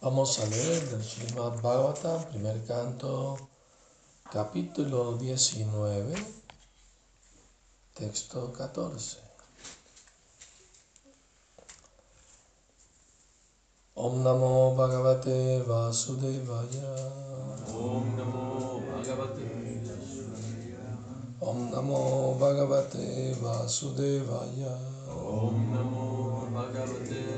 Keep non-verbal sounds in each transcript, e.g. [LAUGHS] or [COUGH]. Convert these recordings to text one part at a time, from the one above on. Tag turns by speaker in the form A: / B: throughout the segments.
A: Vamos a leer del Srimad Bhagavatam, primer canto, capítulo 19, texto 14. Om Namo Bhagavate Vasudevaya.
B: Om Namo Bhagavate
A: Vasudevaya.
B: Om Namo Bhagavate Vasudevaya
A: Om Namo Bhagavate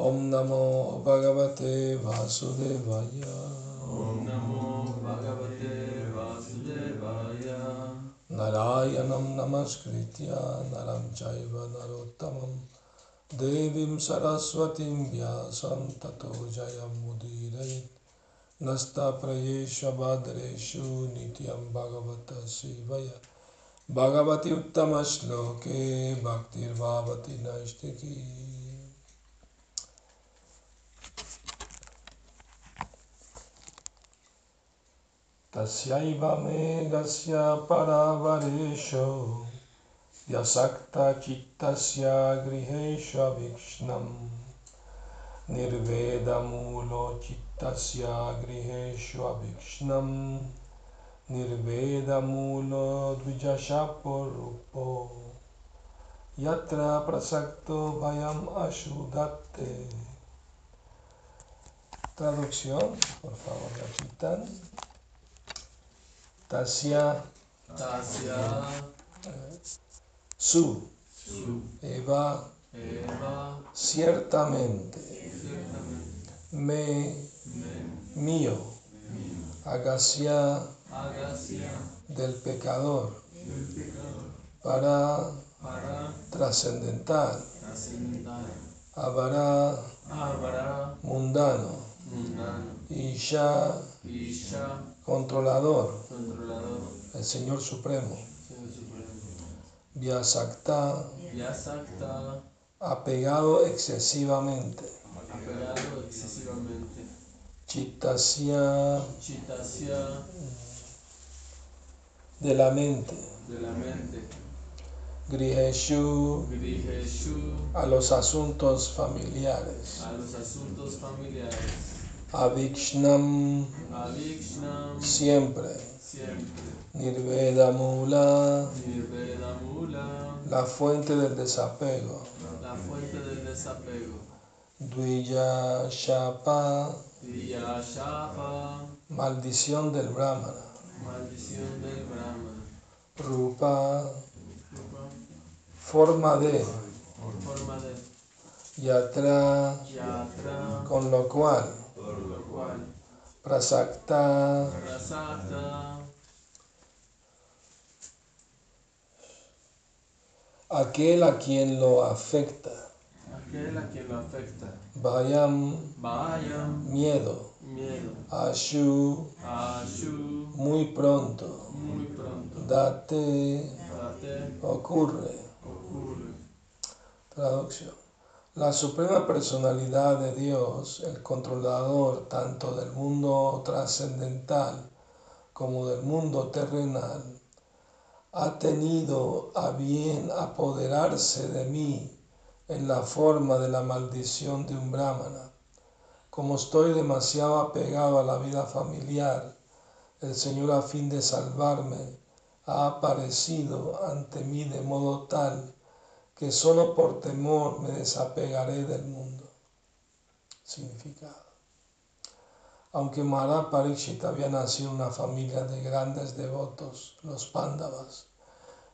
A: ॐ
B: नमो भगवते वासुदेवाय ॐ
A: नमो भगवते वासुदेवाय नारायणं नमस्कृत्य नरं चैव नरोत्तमं देवीं सरस्वतीं व्यासं ततो जयं मुदीरयेत् नस्ताप्रयेषु भद्रेषु नित्यं भगवतः शिवय भगवति उत्तमश्लोके भक्तिर्भावति नैष्टिकी Tasyaiva Megasya Paravaresho Yasakta Chittasya Grihesha Vikshnam Nirveda Mulo Chittasya Grihesha Vikshnam Nirveda Mulo Dvijashaporupo Yatra Prasakto Vayam Ashudatte. Traducción, por favor, repitan. Tasya
B: Tasya
A: Su.
B: Su.
A: Eva.
B: Eva.
A: Ciertamente.
B: Ciertamente.
A: Me.
B: Me.
A: Mío. Agasya del pecador.
B: El pecador.
A: Para.
B: Para.
A: Trascendental.
B: Trascendental.
A: Avara
B: Avara
A: mundano.
B: Mundano.
A: Isha
B: Isha
A: controlador.
B: Controlador.
A: El Señor Supremo.
B: Señor Supremo.
A: Vyasakta
B: Vyasakta
A: apegado excesivamente.
B: Apegado excesivamente.
A: Chittasya
B: Chitasya
A: de la mente.
B: De la mente.
A: Griheshu.
B: Grijeshu
A: a los asuntos familiares.
B: A los asuntos familiares
A: Avikshnam.
B: Avikshnam.
A: Siempre.
B: Siempre.
A: Nirveda Mula.
B: Nirveda Mula.
A: La fuente del desapego.
B: La fuente del desapego.
A: Dvija Shapa.
B: Viyashapa
A: maldición del Brahmana.
B: Maldición del Brahma
A: Rupa. Forma de.
B: Forma de.
A: Yatra.
B: Yatra.
A: Con lo cual
B: por lo cual
A: Prasakta.
B: Prasakta.
A: Aquel a quien lo afecta.
B: Aquel a quien lo afecta.
A: Vayam
B: vaya
A: miedo.
B: Miedo.
A: Ashu
B: Ashu.
A: muy pronto.
B: Muy pronto.
A: Date
B: Date.
A: ocurre.
B: Ocurre.
A: Traducción. La suprema personalidad de Dios, el controlador tanto del mundo trascendental como del mundo terrenal, ha tenido a bien apoderarse de mí en la forma de la maldición de un brahmana. Como estoy demasiado apegado a la vida familiar, el Señor a fin de salvarme ha aparecido ante mí de modo tal que solo por temor me desapegaré del mundo. Significado. Aunque Maharaj Parikshit había nacido en una familia de grandes devotos, los Pándavas,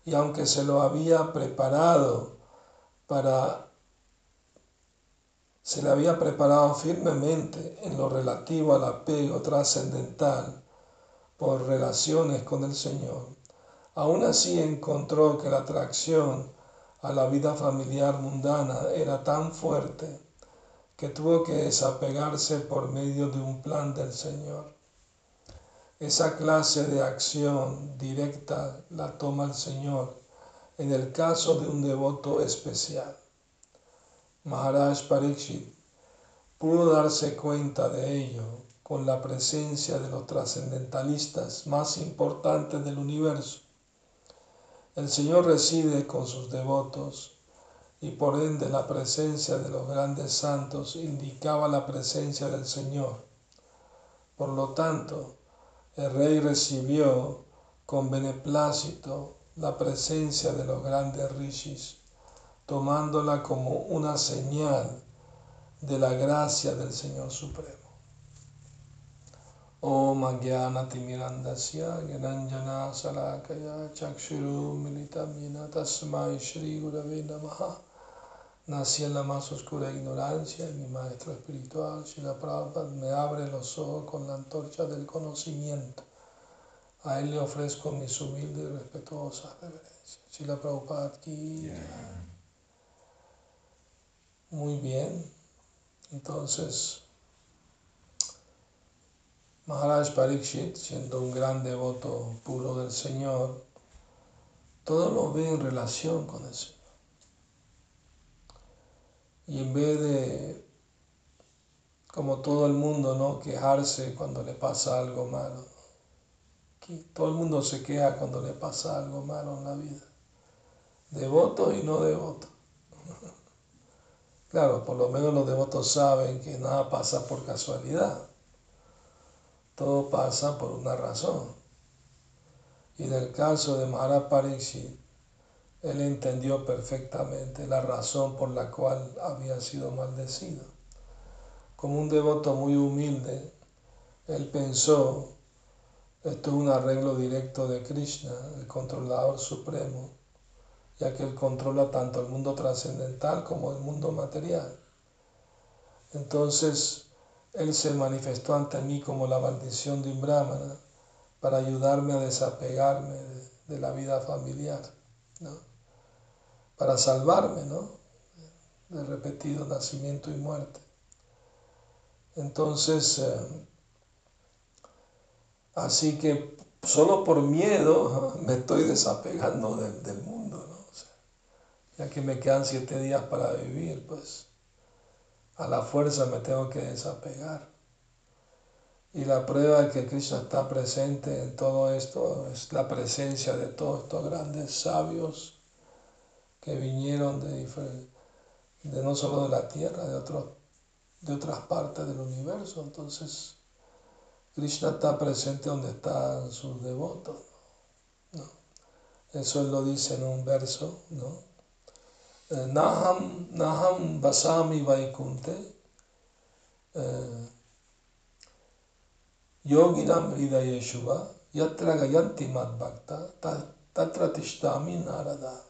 A: y aunque se lo había preparado para se le había preparado firmemente en lo relativo al apego trascendental por relaciones con el Señor, aún así encontró que la atracción a la vida familiar mundana era tan fuerte que tuvo que desapegarse por medio de un plan del Señor. Esa clase de acción directa la toma el Señor en el caso de un devoto especial. Maharaj Parikshit pudo darse cuenta de ello con la presencia de los trascendentalistas más importantes del universo. El Señor reside con sus devotos y por ende la presencia de los grandes santos indicaba la presencia del Señor. Por lo tanto, el rey recibió con beneplácito la presencia de los grandes rishis, tomándola como una señal de la gracia del Señor Supremo. Gyananjana Salakaya Chakshuru Militamina Tasmai Shri Gurave Namaha Nací en la más oscura ignorancia y mi maestro espiritual, Shila Prabhupada, me abre los ojos con la antorcha del conocimiento. A él le ofrezco mis humildes y respetuosas reverencias. Shila Prabhupada aquí. Muy bien. Entonces, Maharaj Parikshit, siendo un gran devoto puro del Señor, todo lo ve en relación con el Señor. Y en vez de, como todo el mundo, ¿no? quejarse cuando le pasa algo malo, todo el mundo se queja cuando le pasa algo malo en la vida, devoto y no devoto. [LAUGHS] Claro, por lo menos los devotos saben que nada pasa por casualidad. Todo pasa por una razón. Y en el caso de Maharaj Pariksit, él entendió perfectamente la razón por la cual había sido maldecido. Como un devoto muy humilde, él pensó, esto es un arreglo directo de Krishna, el controlador supremo, ya que él controla tanto el mundo trascendental como el mundo material. Entonces, él se manifestó ante mí como la maldición de un brahmana para ayudarme a desapegarme de, la vida familiar, para salvarme ¿no? de repetido nacimiento y muerte. Entonces, eh, así que solo por miedo [LAUGHS] me estoy desapegando del, mundo, ¿no? ya que me quedan siete días para vivir, pues a la fuerza me tengo que desapegar. Y la prueba de que Cristo está presente en todo esto es la presencia de todos estos grandes sabios que vinieron de, no solo de la tierra, de, de otras partes del universo. Entonces, Krishna está presente donde están sus devotos. Eso él lo dice en un verso, ¿no? Basami Vaikunte Yoginam Hridayeshuva Yatra Gayanti Madbhakta Tatra Tishtami Narada.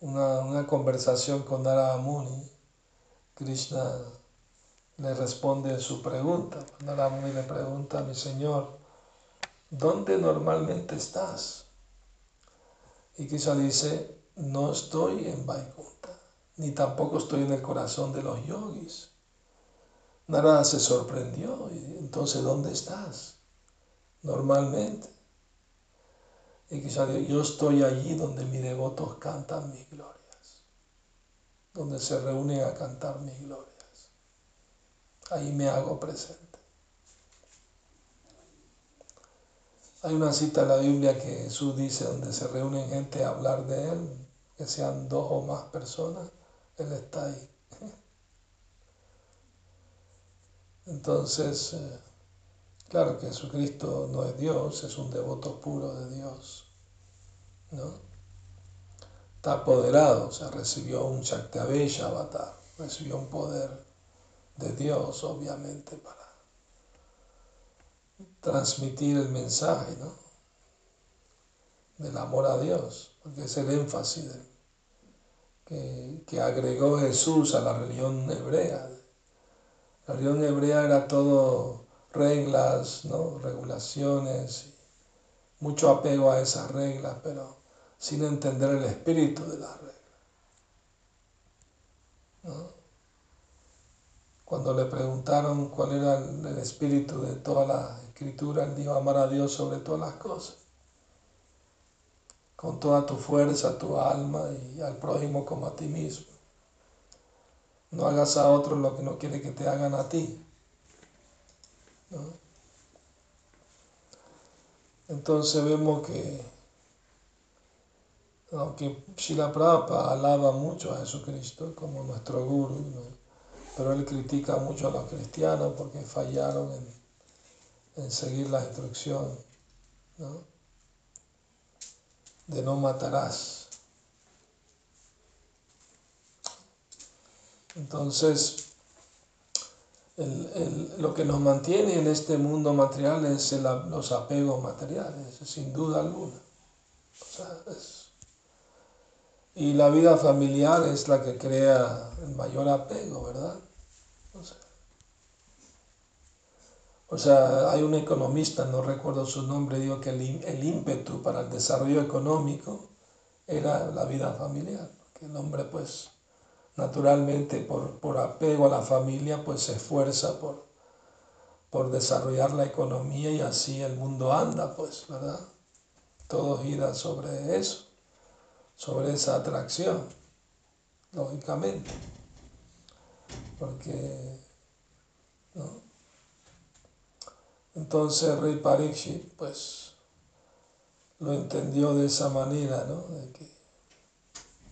A: Una, una conversación con Narada Muni, Krishna le responde su pregunta. Narada Muni le pregunta a mi Señor, ¿dónde normalmente estás? Y quizá dice, no estoy en Vaikunta, ni tampoco estoy en el corazón de los yogis. Nada se sorprendió. Y entonces, ¿dónde estás? Normalmente. Y quizá yo estoy allí donde mis devotos cantan mis glorias, donde se reúnen a cantar mis glorias. Ahí me hago presente. Hay una cita en la Biblia que Jesús dice donde se reúnen gente a hablar de Él, que sean dos o más personas, Él está ahí. Entonces, eh, claro que Jesucristo no es Dios, es un devoto puro de Dios, ¿no? Está apoderado, o sea, recibió un Shaktiavesha avatar, recibió un poder de Dios, obviamente, para transmitir el mensaje ¿no? del amor a Dios, porque es el énfasis que, que, agregó Jesús a la religión hebrea. La religión hebrea era todo reglas, ¿no? regulaciones, mucho apego a esas reglas, pero sin entender el espíritu de las reglas. Cuando le preguntaron cuál era el espíritu de toda la escritura, él dijo amar a Dios sobre todas las cosas, con toda tu fuerza, tu alma y al prójimo como a ti mismo. No hagas a otros lo que no quiere que te hagan a ti. Entonces vemos que aunque Shila Prabhupada alaba mucho a Jesucristo como nuestro guru, pero él critica mucho a los cristianos porque fallaron en, en seguir la instrucción ¿no? de no matarás. Entonces, el, el, lo que nos mantiene en este mundo material es el, los apegos materiales, sin duda alguna. O sea, es, y la vida familiar es la que crea el mayor apego, ¿verdad? O sea, o sea hay un economista, no recuerdo su nombre, dijo que el, el ímpetu para el desarrollo económico era la vida familiar, que el hombre pues naturalmente por, por, apego a la familia, pues se esfuerza por, por desarrollar la economía y así el mundo anda, pues, ¿verdad? Todo gira sobre eso, sobre esa atracción, lógicamente. Porque, ¿no? Entonces Rey Parikshit, pues, lo entendió de esa manera, ¿no? Que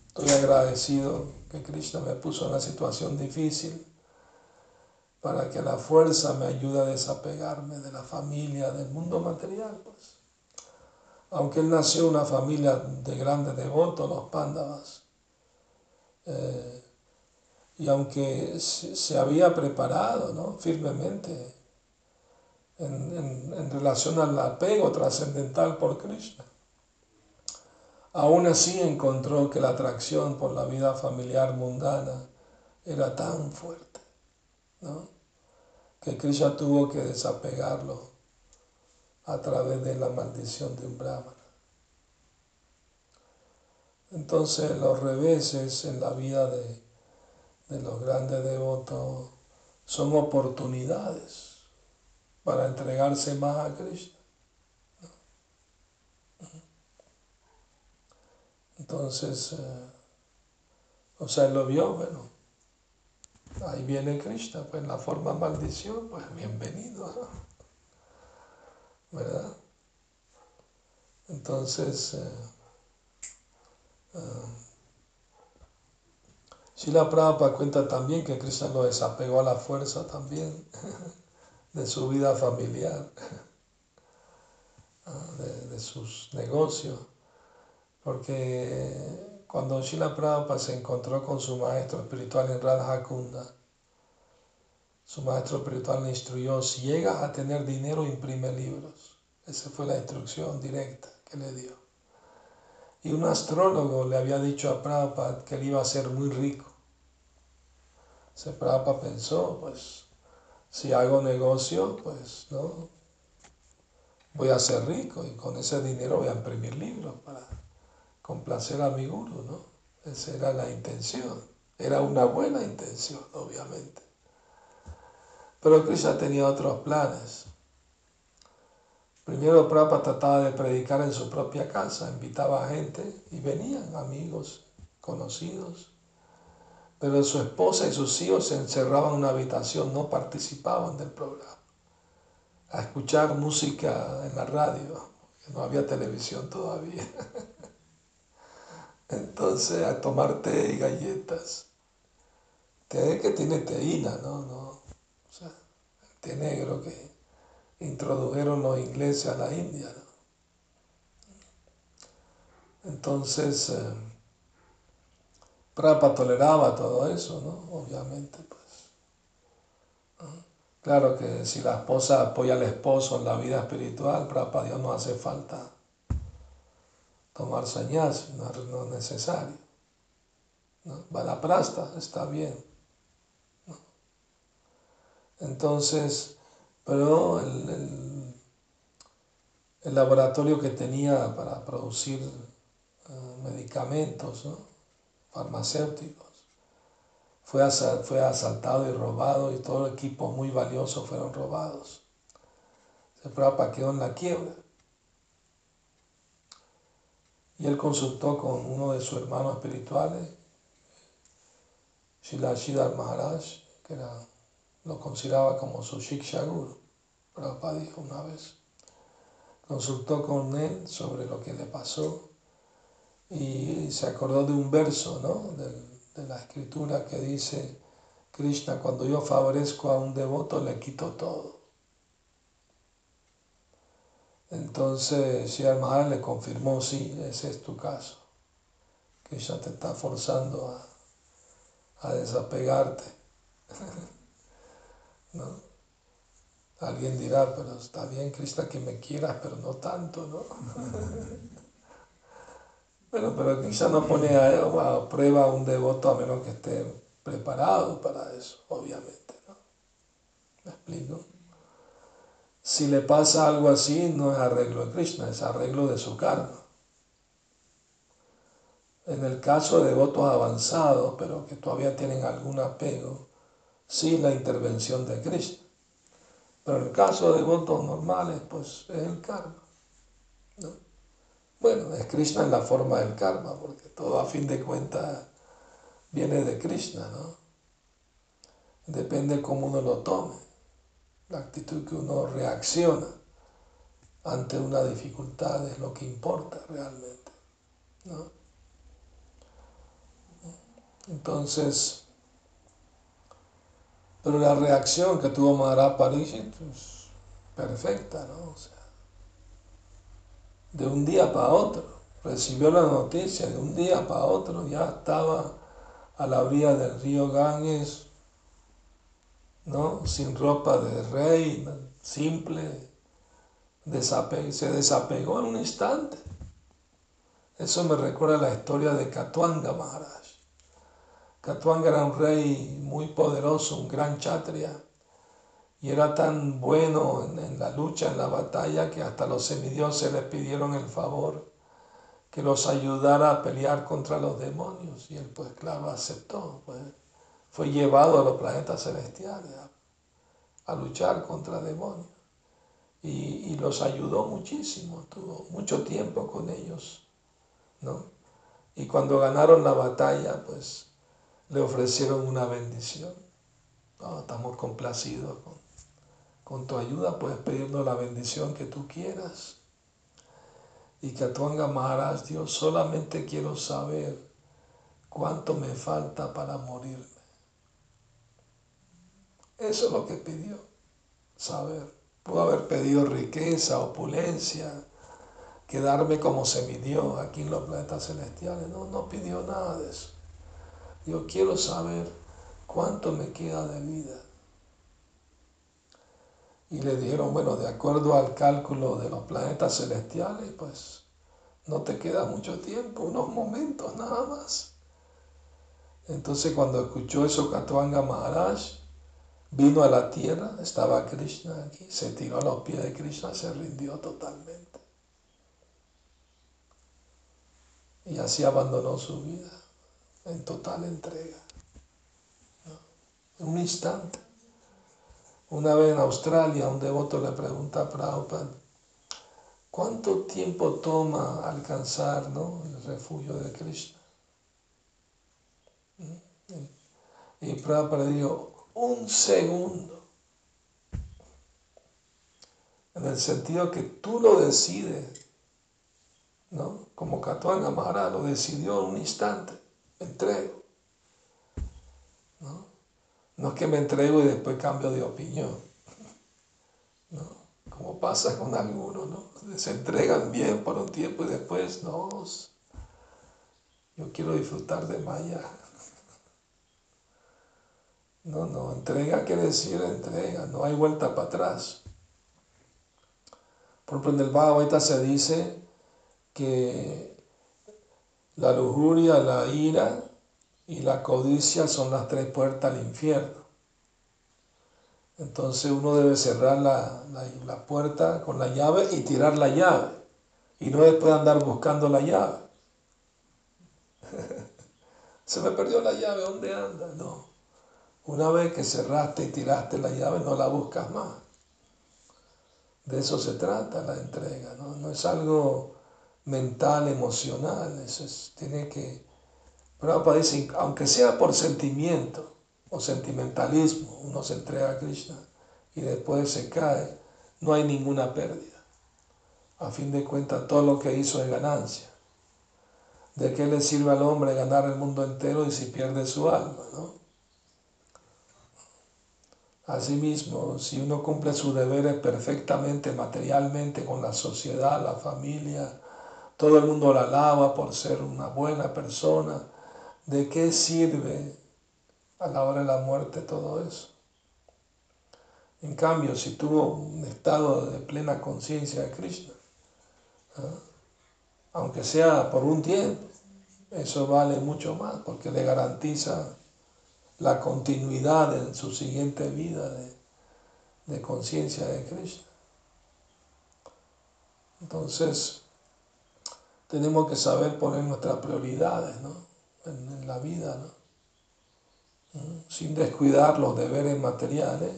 A: estoy agradecido que Krishna me puso en una situación difícil para que la fuerza me ayude a desapegarme de la familia, del mundo material. Pues. Aunque él nació en una familia de grandes devotos, los pándavas, eh, y aunque se había preparado ¿no? firmemente en, en, en relación al apego trascendental por Krishna, Aún así encontró que la atracción por la vida familiar mundana era tan fuerte, ¿no? que Krishna tuvo que desapegarlo a través de la maldición de un brahmana. Entonces los reveses en la vida de, de los grandes devotos son oportunidades para entregarse más a Krishna. Entonces, eh, o sea, él lo vio, bueno, ahí viene Krishna, pues la forma maldición, pues bienvenido. ¿verdad? Entonces, eh, eh, Shila Prabhupada cuenta también que Krishna lo desapegó a la fuerza también [LAUGHS] de su vida familiar, de, de sus negocios. Porque cuando Shila Prabhupada se encontró con su maestro espiritual en Radha Kunda, su maestro espiritual le instruyó, si llegas a tener dinero, imprime libros. Esa fue la instrucción directa que le dio. Y un astrólogo le había dicho a Prabhupada que él iba a ser muy rico. Ese Prabhupada pensó, pues, si hago negocio, pues, ¿no? Voy a ser rico y con ese dinero voy a imprimir libros para complacer a mi guru, ¿no? Esa era la intención. Era una buena intención, obviamente. Pero Krishna tenía otros planes. Primero Prabhupada trataba de predicar en su propia casa, invitaba a gente y venían amigos, conocidos. Pero su esposa y sus hijos se encerraban en una habitación, no participaban del programa. A escuchar música en la radio, no había televisión todavía. [LAUGHS] Entonces, a tomar té y galletas. Té que tiene teína, ¿no? no o sea, el té negro que introdujeron los ingleses a la India, ¿no? Entonces, eh, Prapa toleraba todo eso, ¿no? Obviamente, pues. Claro que si la esposa apoya al esposo en la vida espiritual, Prapa Dios no hace falta tomar sañas, no, no es necesario. ¿no? prasta, está bien. Entonces, pero el, el, laboratorio que tenía para producir uh, medicamentos ¿no? Farmacéuticos fue, fue asaltado y robado y todo el equipo muy valioso fueron robados. Se quedó en la quiebra. Y él consultó con uno de sus hermanos espirituales, Shilashidar Maharaj, que lo consideraba como su Shiksha Guru. Prabhupada dijo una vez. Consultó con él sobre lo que le pasó Y se acordó de un verso ¿no? de, de la escritura que dice, Krishna, cuando yo favorezco a un devoto le quito todo. Entonces Shri Maharaj le confirmó, sí, ese es tu caso. Krishna te está forzando a, a desapegarte. [LAUGHS] ¿No? Alguien dirá, pero está bien, Krishna, que me quieras, pero no tanto, ¿no? [LAUGHS] Bueno, pero Krishna no pone a, prueba a un devoto a menos que esté preparado para eso, obviamente, ¿no? ¿Me explico? Si le pasa algo así, no es arreglo de Krishna, es arreglo de su karma. En el caso de devotos avanzados, pero que todavía tienen algún apego, sí la intervención de Krishna. Pero en el caso de devotos normales, pues es el karma. ¿No? Bueno, es Krishna en la forma del karma, porque todo a fin de cuentas viene de Krishna, ¿no? Depende cómo uno lo tome, la actitud que uno reacciona ante una dificultad es lo que importa realmente, ¿no? Entonces, pero la reacción que tuvo Maharaj Parishit es perfecta, ¿no? O sea, de un día para otro, recibió la noticia, de un día para otro ya estaba a la orilla del río Ganges, ¿no? Sin ropa de rey, simple, se desapegó en un instante. Eso me recuerda la historia de Katwanga Maharaj. Katwanga era un rey muy poderoso, un gran chatria, y era tan bueno en, la lucha, en la batalla, que hasta los semidioses le pidieron el favor que los ayudara a pelear contra los demonios. Y él, pues aceptó. Pues, fue llevado a los planetas celestiales a, luchar contra demonios. Y, y, los ayudó muchísimo, tuvo mucho tiempo con ellos. ¿no? Y cuando ganaron la batalla, pues le ofrecieron una bendición. estamos complacidos con, con, tu ayuda, puedes pedirnos la bendición que tú quieras. Y que Atuanga Maharaj, Dios, solamente quiero saber cuánto me falta para morirme. Eso es lo que pidió, saber. Pudo haber pedido riqueza, opulencia, quedarme como se midió aquí en los planetas celestiales. No, no pidió nada de eso. Yo quiero saber cuánto me queda de vida. Y le dijeron, bueno, de acuerdo al cálculo de los planetas celestiales, pues no te queda mucho tiempo, unos momentos nada más. Entonces cuando escuchó eso Katwanga Maharaj, vino a la tierra, estaba Krishna aquí, se tiró a los pies de Krishna, se rindió totalmente. Y así abandonó su vida en total entrega. En un instante. Una vez en Australia, un devoto le pregunta a Prabhupada, ¿cuánto tiempo toma alcanzar el refugio de Krishna? Y Prabhupada dijo, un segundo. En el sentido que tú lo decides, ¿no? Como Katwanga Maharaj lo decidió en un instante entrego. ¿No? es que me entrego y después cambio de opinión. ¿no? Como pasa con algunos, ¿no? Se entregan bien por un tiempo y después, no, yo quiero disfrutar de Maya. No, no, entrega quiere decir entrega, no hay vuelta para atrás. Por ejemplo, en el Bhagavad se dice que la lujuria, la ira y la codicia son las tres puertas al infierno. Entonces uno debe cerrar la, puerta con la llave y tirar la llave. Y no después andar buscando la llave. [LAUGHS] Se me perdió la llave, ¿dónde anda? No. Una vez que cerraste y tiraste la llave, no la buscas más. De eso se trata la entrega, no, no es algo mental, emocional. Eso tiene que. Prabhupada dice, aunque sea por sentimiento o sentimentalismo, uno se entrega a Krishna y después se cae, no hay ninguna pérdida. A fin de cuentas, todo lo que hizo es ganancia. ¿De qué le sirve al hombre ganar el mundo entero y si pierde su alma? ¿no? Asimismo, si uno cumple sus deberes perfectamente materialmente con la sociedad, la familia, todo el mundo la alaba por ser una buena persona, ¿de qué sirve a la hora de la muerte todo eso? En cambio, si tuvo un estado de plena conciencia de Krishna, ¿ah? aunque sea por un tiempo, eso vale mucho más porque le garantiza la continuidad en su siguiente vida de, de conciencia de Krishna. Entonces, tenemos que saber poner nuestras prioridades ¿no? En, la vida, ¿no? Sin descuidar los deberes materiales.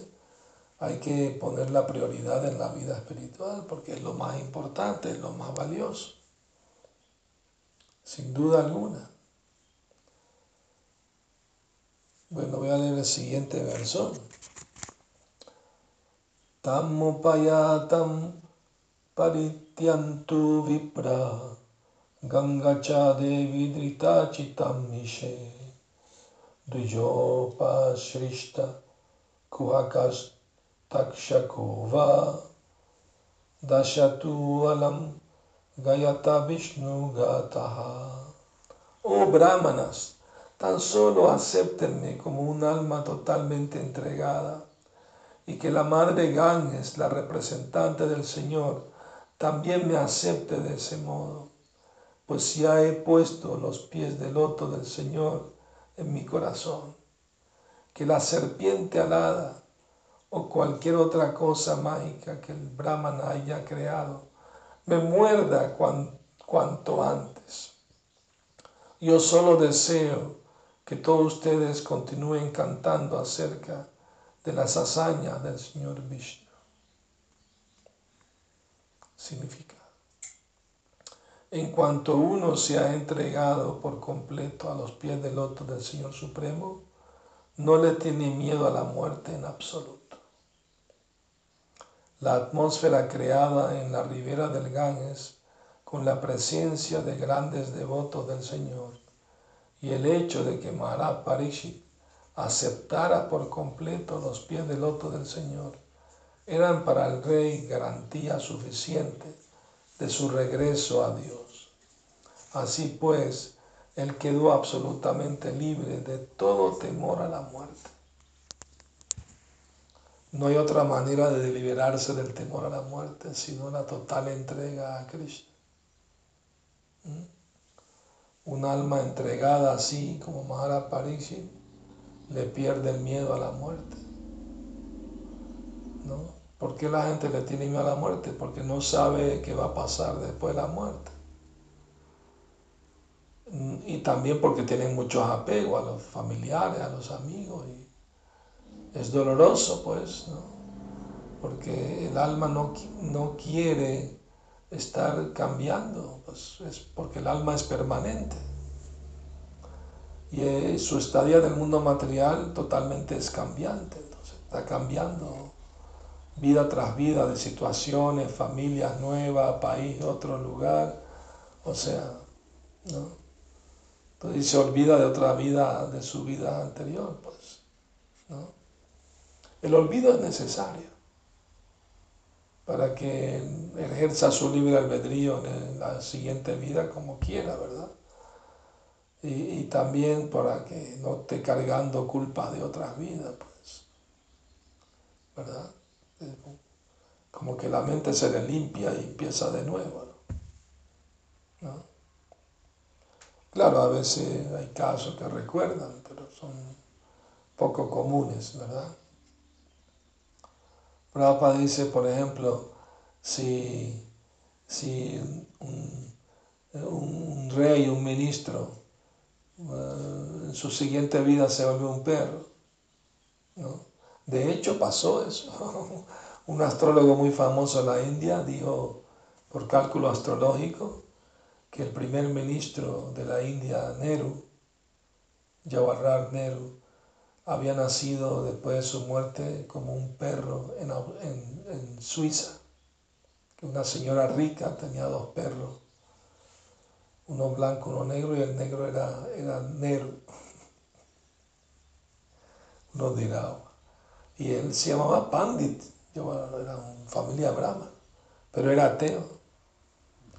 A: Hay que poner la prioridad en la vida espiritual porque es lo más importante, es lo más valioso, sin duda alguna. Bueno, voy a leer el siguiente verso. Tamupayatam parityantu vipra gangacha devidrita chitam mishe dujopa shrishta kuhakas takshakova. Dashatu alam gayata vishnu gataha. Oh brahmanas, Tan solo acéptenme como un alma totalmente entregada y que la Madre Ganges, la representante del Señor, también me acepte de ese modo, pues ya he puesto los pies del loto del Señor en mi corazón. Que la serpiente alada o cualquier otra cosa mágica que el Brahman haya creado me muerda cuanto antes. Yo solo deseo que todos ustedes continúen cantando acerca de las hazañas del Señor Vishnu. Significa, en cuanto uno se ha entregado por completo a los pies del loto del Señor Supremo, no le tiene miedo a la muerte en absoluto. La atmósfera creada en la ribera del Ganges, con la presencia de grandes devotos del Señor, y el hecho de que Maharaj Parishit aceptara por completo los pies del loto del Señor eran para el rey garantía suficiente de su regreso a Dios. Así pues, él quedó absolutamente libre de todo temor a la muerte. No hay otra manera de liberarse del temor a la muerte sino la total entrega a Krishna. ¿Mm? Un alma entregada así como Maharaj Pariksit le pierde el miedo a la muerte. ¿No? ¿Por qué la gente le tiene miedo a la muerte? Porque no sabe qué va a pasar después de la muerte. Y también porque tienen muchos apegos a los familiares, a los amigos. Y es doloroso, pues, ¿no? Porque el alma no, no quiere estar cambiando, pues es porque el alma es permanente. Y su estadía del mundo material totalmente es cambiante, entonces está cambiando vida tras vida de situaciones, familias nuevas, país, otro lugar, o sea, ¿no? Entonces se olvida de otra vida, de su vida anterior, pues, ¿no? El olvido es necesario para que ejerza su libre albedrío en la siguiente vida como quiera, ¿verdad? Y, también para que no esté cargando culpa de otras vidas, pues, ¿verdad? Como que la mente se le limpia y empieza de nuevo. Claro, a veces hay casos que recuerdan, pero son poco comunes, ¿verdad? Prabhupada dice, por ejemplo, si, si un, un, rey, un ministro, uh, en su siguiente vida se vuelve un perro. ¿no? De hecho, pasó eso. [LAUGHS] un astrólogo muy famoso en la India dijo, por cálculo astrológico, que el primer ministro de la India, Nehru, Jawaharlal Nehru, había nacido después de su muerte como un perro en, en, Suiza, que una señora rica tenía dos perros uno blanco, uno negro, y el negro era, era Nero, [LAUGHS] uno dirá. Y él se llamaba Pandit, yo era una familia brahma, pero era ateo.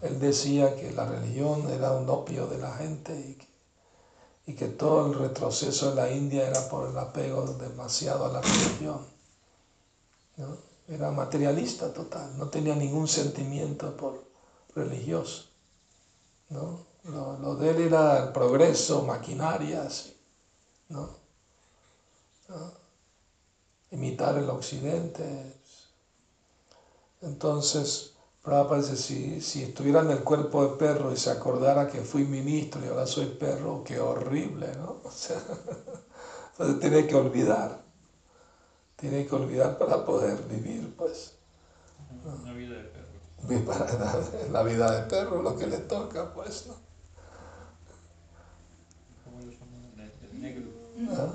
A: Él decía que la religión era un opio de la gente y que, todo el retroceso en la India era por el apego demasiado a la religión. Era materialista total, no tenía ningún sentimiento por religioso. Lo, de él era el progreso, maquinarias. ¿no? imitar el occidente. Entonces, Prabhupada dice, si, si estuviera en el cuerpo de perro y se acordara que fui ministro y ahora soy perro, qué horrible, ¿no? [LAUGHS] O sea, entonces tiene que olvidar, tiene que olvidar para poder vivir, pues.
B: Una vida de perro.
A: La, la vida de perro, lo que le toca, pues, ¿no?
B: El negro.
A: ¿Ah?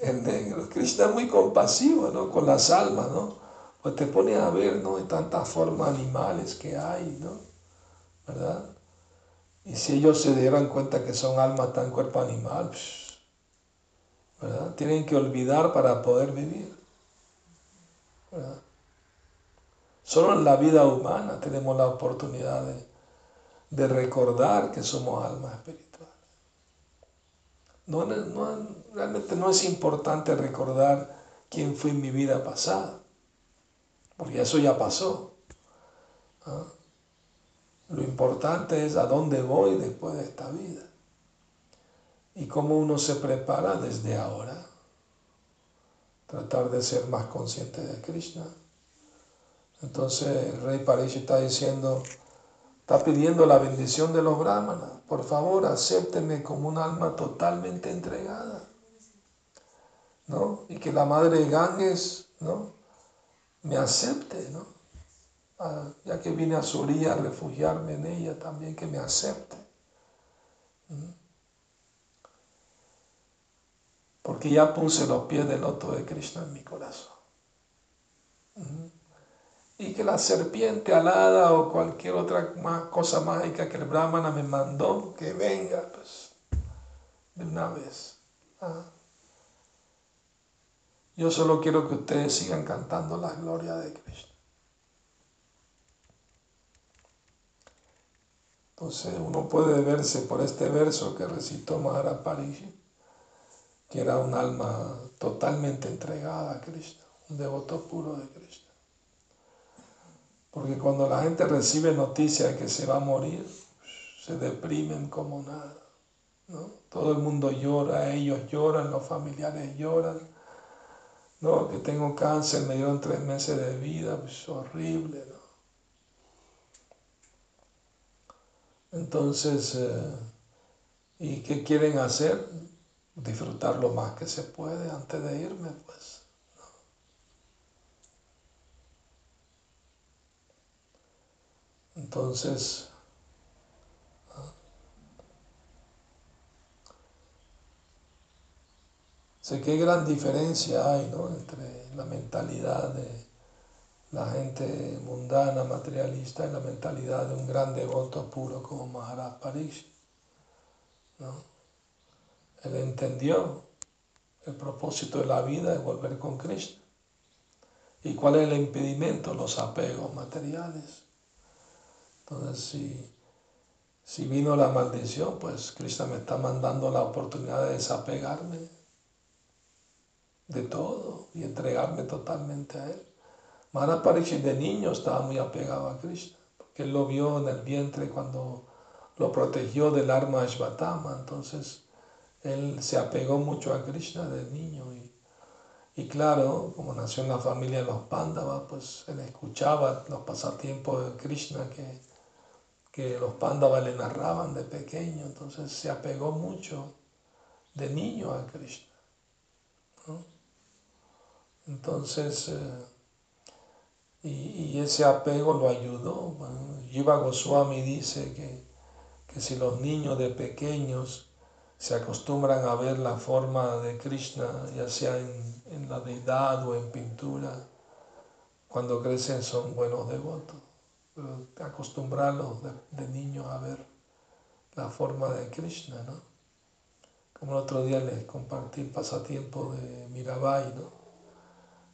A: El negro. Krishna es muy compasivo, ¿no? Con las almas, ¿no? Pues te pones a ver, ¿no? De tantas formas animales que hay, ¿no? ¿Verdad? Y si ellos se dieran cuenta que son almas tan cuerpo animal, ¿verdad? Tienen que olvidar para poder vivir. ¿verdad? Solo en la vida humana tenemos la oportunidad de, de recordar que somos almas espirituales. No, no, realmente no es importante recordar quién fue en mi vida pasada, porque eso ya pasó. ¿ah? Lo importante es a dónde voy después de esta vida y cómo uno se prepara desde ahora. Tratar de ser más consciente de Krishna. Entonces el rey Parish está diciendo, está pidiendo la bendición de los brahmanas. Por favor, acéptenme como un alma totalmente entregada. ¿no? Y que la madre Ganges, ¿no? Me acepte, ¿no? Ah, ya que vine a su orilla a refugiarme en ella, también que me acepte. ¿Mm? Porque ya puse los pies del loto de Krishna en mi corazón. ¿Mm? Y que la serpiente alada o cualquier otra cosa mágica que el Brahmana me mandó, que venga, pues, de una vez. ¿ah? Yo solo quiero que ustedes sigan cantando la gloria de Cristo. Entonces uno puede verse por este verso que recitó Mahara Parishi, que era un alma totalmente entregada a Cristo, un devoto puro de Cristo. Porque cuando la gente recibe noticia de que se va a morir, se deprimen como nada. ¿no? Todo el mundo llora, ellos lloran, los familiares lloran no, que tengo cáncer, me dieron tres meses de vida, pues horrible, ¿no? Entonces, eh, ¿y qué quieren hacer? Disfrutar lo más que se puede antes de irme, pues. Entonces, Sé qué gran diferencia hay ¿no? entre la mentalidad de la gente mundana, materialista, y la mentalidad de un gran devoto puro como Maharaj Parish. ¿no? Él entendió el propósito de la vida es volver con Krishna. ¿Y cuál es el impedimento? Los apegos materiales. Entonces, si, si vino la maldición, pues Krishna me está mandando la oportunidad de desapegarme de todo y entregarme totalmente a Él. Maharaj Pariksit de niño estaba muy apegado a Krishna, porque él lo vio en el vientre cuando lo protegió del arma Ashvatama, entonces él se apegó mucho a Krishna de niño y, y claro, como nació en la familia de los Pandavas, pues él escuchaba los pasatiempos de Krishna que, que los Pandavas le narraban de pequeño, entonces se apegó mucho de niño a Krishna. Entonces, eh, y, ese apego lo ayudó. Jiva Goswami dice que, que si los niños de pequeños se acostumbran a ver la forma de Krishna, ya sea en, en la deidad o en pintura, cuando crecen son buenos devotos. Pero acostumbrarlos de, de niños a ver la forma de Krishna, ¿no? Como el otro día les compartí el pasatiempo de Mirabai, ¿no?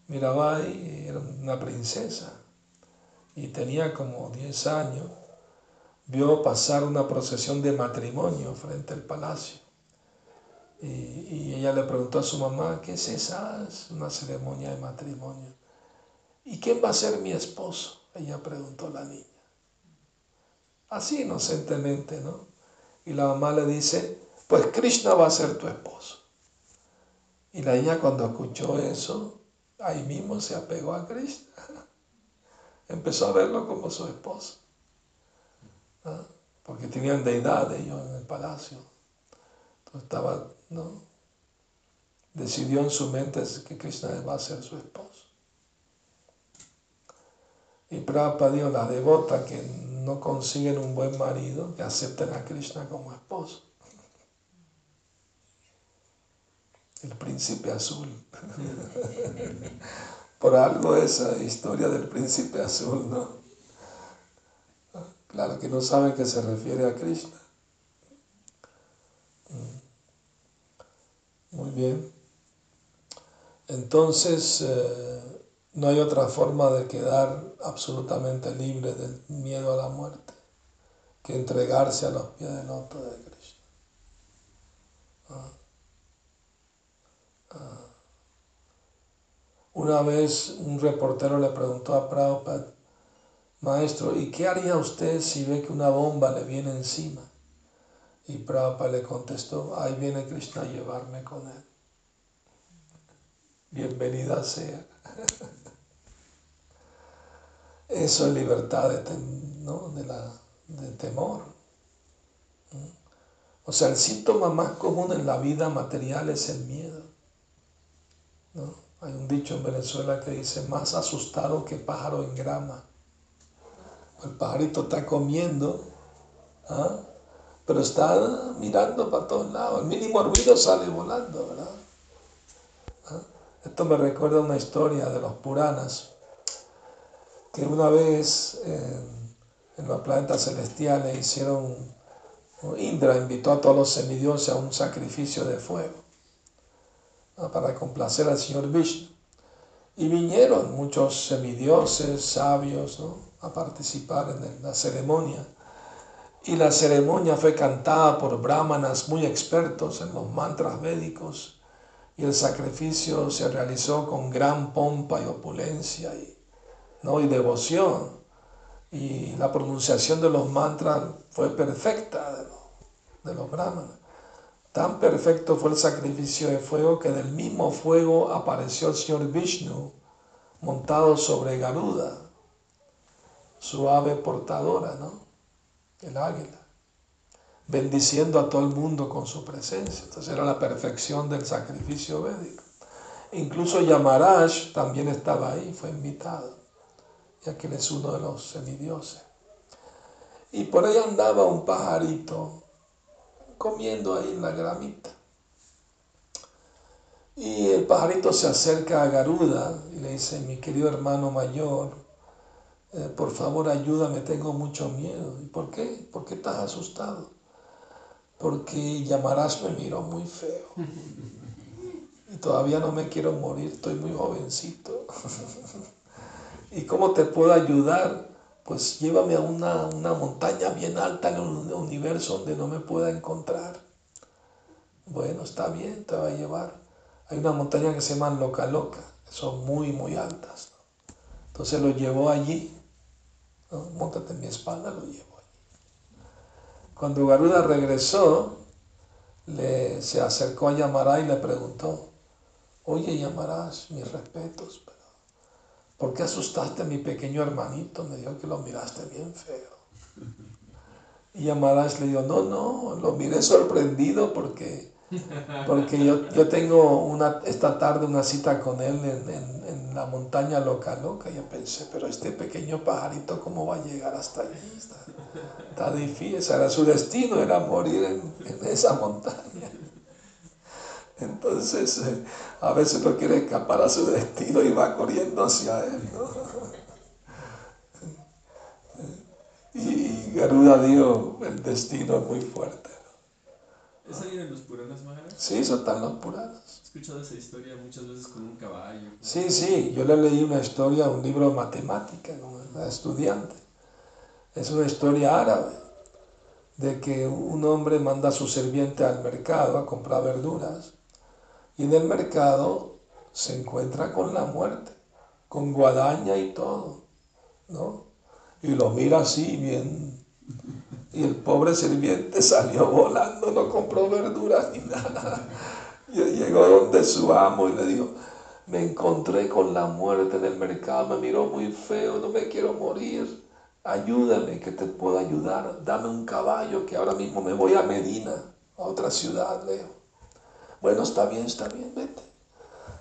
A: Mirabai era una princesa y tenía como 10 años. Vio pasar una procesión de matrimonio frente al palacio. Y, y ella le preguntó a su mamá, ¿qué es esa? Es una ceremonia de matrimonio. ¿Y quién va a ser mi esposo? Ella preguntó a la niña. Así inocentemente, ¿no? Y la mamá le dice, pues Krishna va a ser tu esposo. Y la niña cuando escuchó eso, ahí mismo se apegó a Krishna. [LAUGHS] Empezó a verlo como su esposo. Porque tenían deidad ellos en el palacio. Entonces estaba, ¿no? Decidió en su mente que Krishna va a ser su esposo. Y Prabhupada dijo, las devotas que no consiguen un buen marido, que acepten a Krishna como esposo. El príncipe azul. [LAUGHS] Por algo esa historia del príncipe azul, ¿no? Claro que no saben que se refiere a Krishna. Mm. Muy bien. Entonces, eh, no hay otra forma de quedar absolutamente libre del miedo a la muerte que entregarse a los pies del loto de Krishna. Ah. Ah. Una vez un reportero le preguntó a Prabhupada, maestro, ¿y qué haría usted si ve que una bomba le viene encima? Y Prabhupada le contestó, ahí viene Krishna a llevarme con él. Bienvenida sea. [LAUGHS] Eso es libertad de, temor. O sea, el síntoma más común en la vida material es el miedo. Hay un dicho en Venezuela que dice, más asustado que pájaro en grama. El pajarito está comiendo, ¿ah? pero está mirando para todos lados. El mínimo ruido sale volando, ¿verdad? ¿Ah? Esto me recuerda una historia de los Puranas que una vez en los planetas celestiales hicieron, Indra invitó a todos los semidioses a un sacrificio de fuego para complacer al señor Vishnu. Y vinieron muchos semidioses, sabios, a participar en la ceremonia. Y la ceremonia fue cantada por brahmanas muy expertos en los mantras védicos y el sacrificio se realizó con gran pompa y opulencia y ¿no? y devoción. Y la pronunciación de los mantras fue perfecta de los, de los brahmanas. Tan perfecto fue el sacrificio de fuego que del mismo fuego apareció el señor Vishnu montado sobre Garuda, su ave portadora, ¿no? El águila, bendiciendo a todo el mundo con su presencia. Entonces era la perfección del sacrificio védico. Incluso Yamaraj también estaba ahí, fue invitado ya que él es uno de los semidioses. Y por ahí andaba un pajarito comiendo ahí la gramita. Y el pajarito se acerca a Garuda y le dice, mi querido hermano mayor, eh, por favor ayúdame, tengo mucho miedo. ¿Y por qué? ¿Por qué estás asustado? Porque llamarás me miró muy feo. Y todavía no me quiero morir, estoy muy jovencito. [LAUGHS] ¿Y cómo te puedo ayudar? Pues llévame a una, montaña bien alta en un universo donde no me pueda encontrar. Bueno, está bien, te va a llevar. Hay una montaña que se llama Loca Loca, son muy, muy altas. Entonces lo llevó allí. ¿no? Móntate en mi espalda, lo llevó allí. Cuando Garuda regresó, le, se acercó a Yamará y le preguntó, oye Yamarás, mis respetos, ¿por qué asustaste a mi pequeño hermanito? Me dijo que lo miraste bien feo. Y Amarash le dijo, no, no, lo miré sorprendido porque, porque yo, yo tengo una, esta tarde una cita con él en, en, la montaña loca, loca. Y yo pensé, pero este pequeño pajarito, ¿cómo va a llegar hasta allí? Está, está difícil, era su destino, era morir en, en esa montaña. Entonces, eh, a veces no quiere escapar a su destino y va corriendo hacia él. [LAUGHS] Y Y Garuda dio el destino muy fuerte.
C: ¿Esa viene en los Puranas Maharaj?
A: Sí, eso están los Puranas.
C: He escuchado esa historia muchas veces con un caballo.
A: Sí, sí, yo le leí una historia, un libro de matemática, como era estudiante. Es una historia árabe de que un hombre manda a su sirviente al mercado a comprar verduras y en el mercado se encuentra con la muerte, con guadaña y todo, ¿no? Y lo mira así bien. Y el pobre sirviente salió volando, no compró verduras ni nada. Y llegó donde su amo y le dijo, me encontré con la muerte en el mercado, me miró muy feo, no me quiero morir. Ayúdame, que te puedo ayudar. Dame un caballo que ahora mismo me voy a Medina, a otra ciudad, Leo. Bueno, está bien, está bien, vete.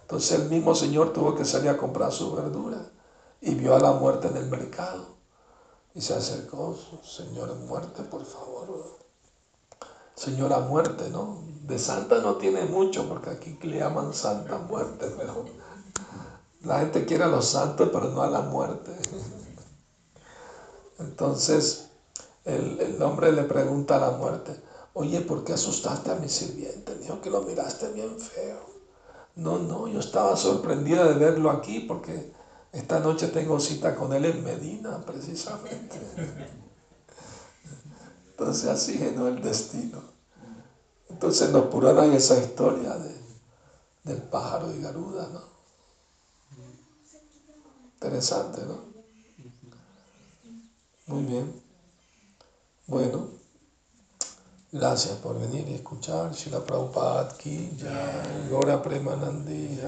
A: Entonces el mismo Señor tuvo que salir a comprar su verdura y vio a la muerte en el mercado. Y se acercó, Señor muerte, por favor. Señora muerte, ¿no? De santa no tiene mucho, porque aquí le llaman santa muerte, pero la gente quiere a los santos, pero no a la muerte. Entonces el, el hombre le pregunta a la muerte, oye, ¿por qué asustaste a mi sirviente? Dijo que lo miraste bien feo. No, no, yo estaba sorprendida de verlo aquí porque esta noche tengo cita con él en Medina, precisamente. Entonces así no el destino. Entonces nos hay esa historia de, del pájaro y Garuda, ¿no? Interesante, ¿no? Muy bien. Bueno, gracias por venir y escuchar. Shila Prabhupada ki, Gora Premanandi,